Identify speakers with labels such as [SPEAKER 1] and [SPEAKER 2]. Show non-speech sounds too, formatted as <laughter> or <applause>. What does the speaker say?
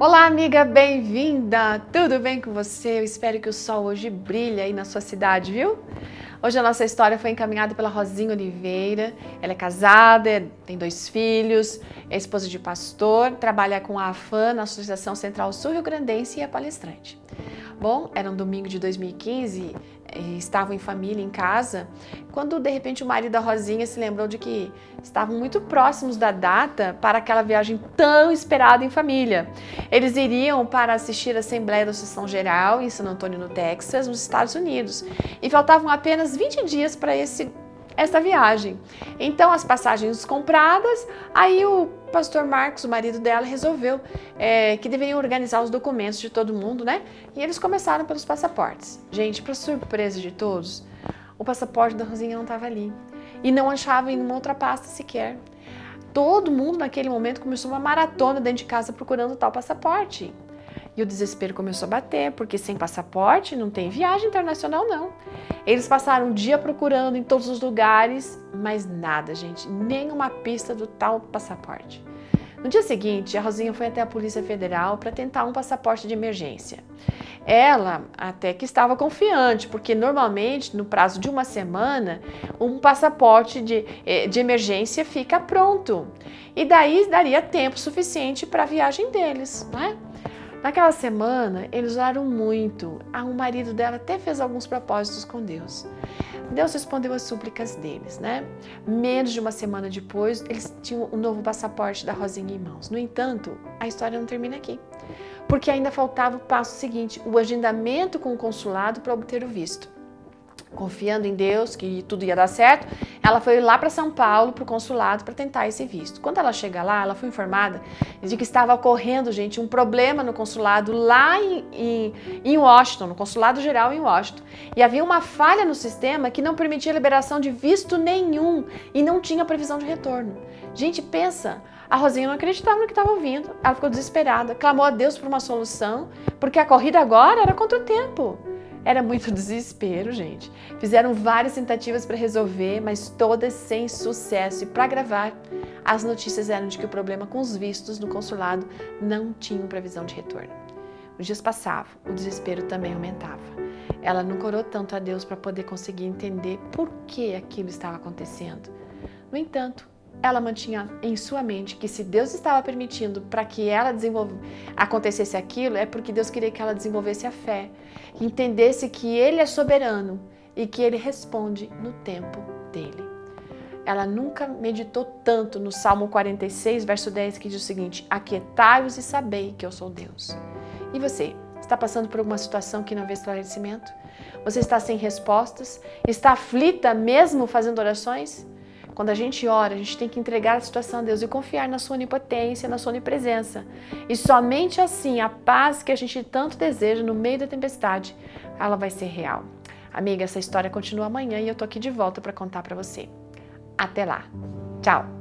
[SPEAKER 1] Olá, amiga, bem-vinda! Tudo bem com você? Eu espero que o sol hoje brilhe aí na sua cidade, viu? Hoje a nossa história foi encaminhada pela Rosinha Oliveira. Ela é casada, tem dois filhos, é esposa de pastor, trabalha com a AFAN na Associação Central Sul Rio Grandense e é palestrante. Bom, era um domingo de 2015, estavam em família, em casa, quando de repente o marido da Rosinha se lembrou de que estavam muito próximos da data para aquela viagem tão esperada em família. Eles iriam para assistir a Assembleia da Associação Geral em San Antônio, no Texas, nos Estados Unidos, e faltavam apenas 20 dias para esse esta viagem. Então, as passagens compradas, aí o pastor Marcos, o marido dela, resolveu é, que deveriam organizar os documentos de todo mundo, né? E eles começaram pelos passaportes. Gente, para surpresa de todos, o passaporte da Rosinha não estava ali. E não achava em uma outra pasta sequer. Todo mundo naquele momento começou uma maratona dentro de casa procurando tal passaporte. E o desespero começou a bater, porque sem passaporte não tem viagem internacional, não. Eles passaram um dia procurando em todos os lugares, mas nada, gente, nenhuma pista do tal passaporte. No dia seguinte, a Rosinha foi até a Polícia Federal para tentar um passaporte de emergência. Ela até que estava confiante, porque normalmente, no prazo de uma semana, um passaporte de, eh, de emergência fica pronto. E daí daria tempo suficiente para a viagem deles, né? Naquela semana, eles oraram muito. Ah, o marido dela até fez alguns propósitos com Deus. Deus respondeu as súplicas deles, né? Menos de uma semana depois, eles tinham o um novo passaporte da Rosinha em mãos. No entanto, a história não termina aqui, porque ainda faltava o passo seguinte: o agendamento com o consulado para obter o visto confiando em Deus que tudo ia dar certo, ela foi lá para São Paulo, para o consulado, para tentar esse visto. Quando ela chega lá, ela foi informada de que estava ocorrendo, gente, um problema no consulado lá em, em, em Washington, no consulado geral em Washington. E havia uma falha no sistema que não permitia liberação de visto nenhum e não tinha previsão de retorno. Gente, pensa, a Rosinha não acreditava no que estava ouvindo. Ela ficou desesperada, clamou a Deus por uma solução, porque a corrida agora era contra o tempo. Era muito <laughs> desespero, gente. Fizeram várias tentativas para resolver, mas todas sem sucesso. E para gravar, as notícias eram de que o problema com os vistos no consulado não tinha previsão de retorno. Os dias passavam, o desespero também aumentava. Ela nunca orou tanto a Deus para poder conseguir entender por que aquilo estava acontecendo. No entanto, ela mantinha em sua mente que se Deus estava permitindo para que ela acontecesse aquilo, é porque Deus queria que ela desenvolvesse a fé, entendesse que Ele é soberano e que Ele responde no tempo dele. Ela nunca meditou tanto no Salmo 46, verso 10, que diz o seguinte: Aquietai-vos e sabei que eu sou Deus. E você, está passando por alguma situação que não vê esclarecimento? Você está sem respostas? Está aflita mesmo fazendo orações? Quando a gente ora, a gente tem que entregar a situação a Deus e confiar na sua onipotência, na sua onipresença. E somente assim, a paz que a gente tanto deseja no meio da tempestade, ela vai ser real. Amiga, essa história continua amanhã e eu tô aqui de volta para contar para você. Até lá. Tchau.